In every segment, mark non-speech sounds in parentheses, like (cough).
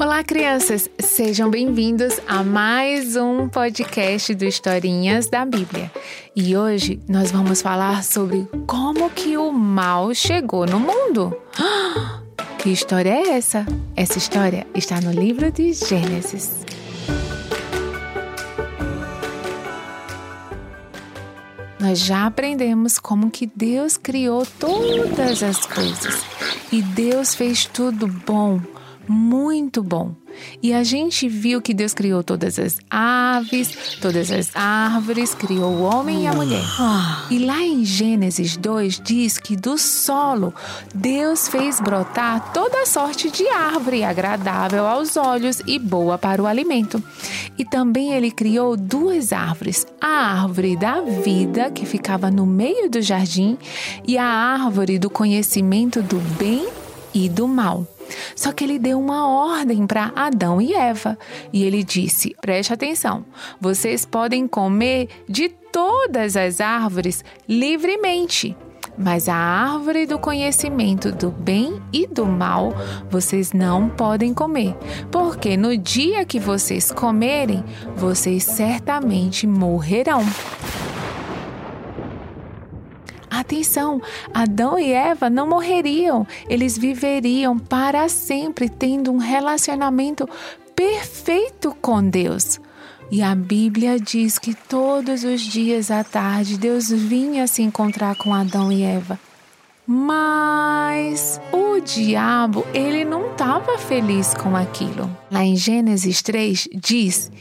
Olá, crianças! Sejam bem-vindos a mais um podcast do Historinhas da Bíblia. E hoje nós vamos falar sobre como que o mal chegou no mundo. (gasps) Que história é essa? Essa história está no livro de Gênesis. Nós já aprendemos como que Deus criou todas as coisas. E Deus fez tudo bom, muito bom. E a gente viu que Deus criou todas as aves, todas as árvores, criou o homem e a mulher. E lá em Gênesis 2 diz que do solo Deus fez brotar toda sorte de árvore agradável aos olhos e boa para o alimento. E também ele criou duas árvores: a árvore da vida, que ficava no meio do jardim, e a árvore do conhecimento do bem e do mal. Só que ele deu uma ordem para Adão e Eva. E ele disse: preste atenção, vocês podem comer de todas as árvores livremente. Mas a árvore do conhecimento do bem e do mal vocês não podem comer, porque no dia que vocês comerem, vocês certamente morrerão. Atenção, Adão e Eva não morreriam, eles viveriam para sempre tendo um relacionamento perfeito com Deus. E a Bíblia diz que todos os dias à tarde Deus vinha se encontrar com Adão e Eva. Mas o diabo, ele não estava feliz com aquilo. Lá em Gênesis 3 diz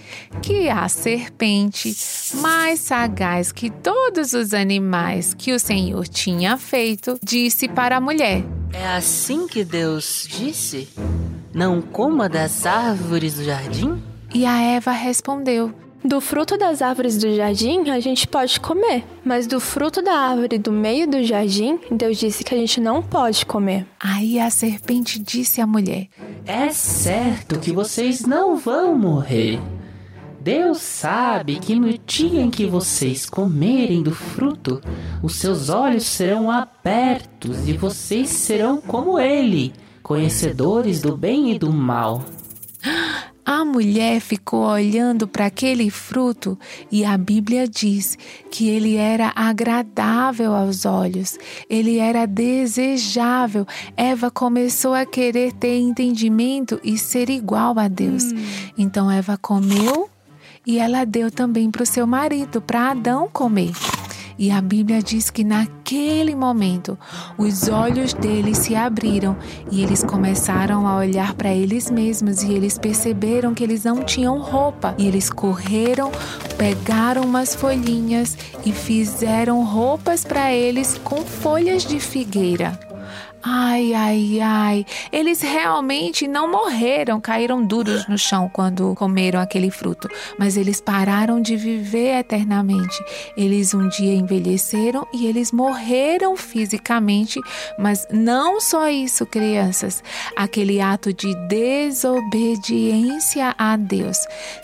que a serpente, mais sagaz que todos os animais que o Senhor tinha feito, disse para a mulher: É assim que Deus disse? Não coma das árvores do jardim? E a Eva respondeu: do fruto das árvores do jardim a gente pode comer, mas do fruto da árvore do meio do jardim, Deus disse que a gente não pode comer. Aí a serpente disse à mulher: É certo que vocês não vão morrer. Deus sabe que no dia em que vocês comerem do fruto, os seus olhos serão abertos e vocês serão como Ele, conhecedores do bem e do mal. A mulher ficou olhando para aquele fruto e a Bíblia diz que ele era agradável aos olhos, ele era desejável. Eva começou a querer ter entendimento e ser igual a Deus. Hum. Então Eva comeu e ela deu também para o seu marido, para Adão comer. E a Bíblia diz que naquele momento os olhos deles se abriram e eles começaram a olhar para eles mesmos e eles perceberam que eles não tinham roupa. E eles correram, pegaram umas folhinhas e fizeram roupas para eles com folhas de figueira. Ai, ai, ai. Eles realmente não morreram, caíram duros no chão quando comeram aquele fruto, mas eles pararam de viver eternamente. Eles um dia envelheceram e eles morreram fisicamente, mas não só isso, crianças. Aquele ato de desobediência a Deus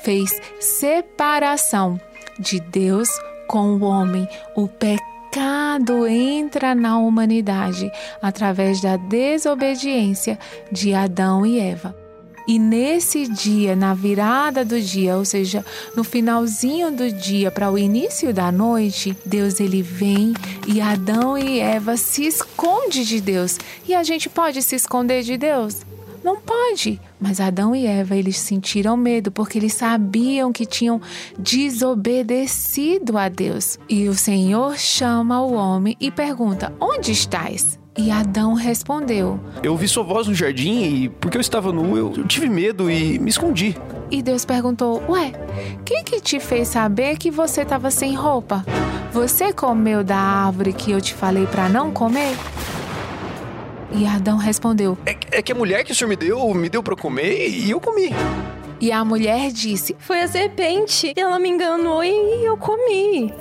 fez separação de Deus com o homem. O pecado pecado entra na humanidade através da desobediência de Adão e Eva. E nesse dia, na virada do dia, ou seja, no finalzinho do dia para o início da noite, Deus ele vem e Adão e Eva se esconde de Deus. E a gente pode se esconder de Deus? Não pode. Mas Adão e Eva, eles sentiram medo porque eles sabiam que tinham desobedecido a Deus. E o Senhor chama o homem e pergunta: Onde estás? E Adão respondeu: Eu ouvi sua voz no jardim e, porque eu estava nu, eu tive medo e me escondi. E Deus perguntou: Ué, quem que te fez saber que você estava sem roupa? Você comeu da árvore que eu te falei para não comer? E Adão respondeu: é, é, que a mulher que o senhor me deu, me deu para comer e eu comi. E a mulher disse: Foi a serpente, ela me enganou e eu comi.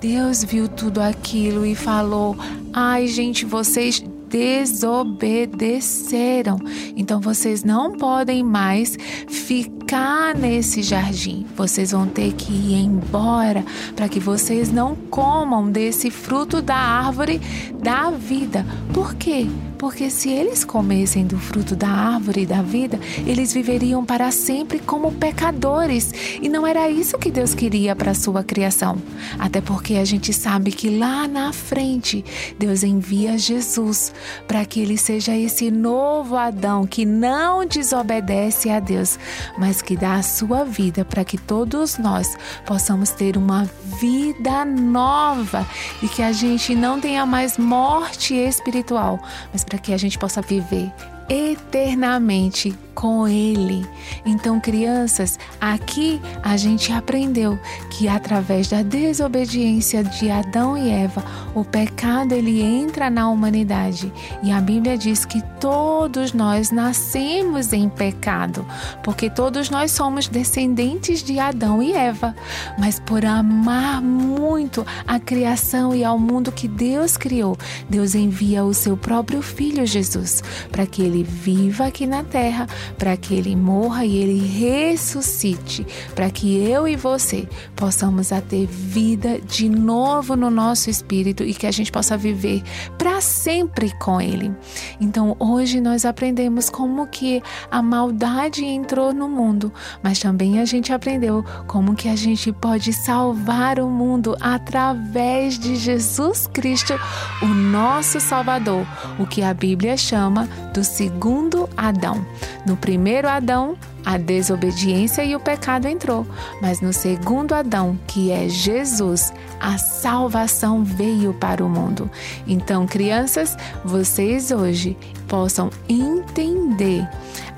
Deus viu tudo aquilo e falou: Ai, gente, vocês desobedeceram. Então vocês não podem mais ficar nesse jardim. Vocês vão ter que ir embora para que vocês não comam desse fruto da árvore da vida. Por quê? Porque se eles comessem do fruto da árvore da vida, eles viveriam para sempre como pecadores. E não era isso que Deus queria para a sua criação. Até porque a gente sabe que lá na frente, Deus envia Jesus para que ele seja esse novo Adão que não desobedece a Deus, mas que dá a sua vida para que todos nós possamos ter uma vida nova e que a gente não tenha mais morte espiritual, mas para que a gente possa viver eternamente com Ele. Então, crianças, aqui a gente aprendeu que através da desobediência de Adão e Eva, o pecado ele entra na humanidade. E a Bíblia diz que todos nós nascemos em pecado, porque todos nós somos descendentes de Adão e Eva. Mas por amar muito a criação e ao mundo que Deus criou, Deus envia o seu próprio filho Jesus para que ele viva aqui na terra para que ele morra e ele ressuscite, para que eu e você possamos a ter vida de novo no nosso espírito e que a gente possa viver para sempre com ele. Então, hoje nós aprendemos como que a maldade entrou no mundo, mas também a gente aprendeu como que a gente pode salvar o mundo através de Jesus Cristo, o nosso Salvador, o que a Bíblia chama do segundo Adão. No primeiro Adão, a desobediência e o pecado entrou, mas no segundo Adão, que é Jesus, a salvação veio para o mundo. Então, crianças, vocês hoje possam entender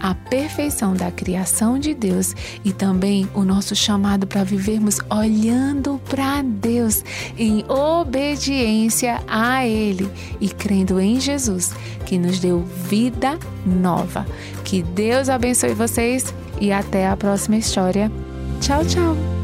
a perfeição da criação de Deus e também o nosso chamado para vivermos olhando para Deus em obediência a Ele e crendo em Jesus, que nos deu vida nova. Que Deus abençoe vocês e até a próxima história. Tchau, tchau!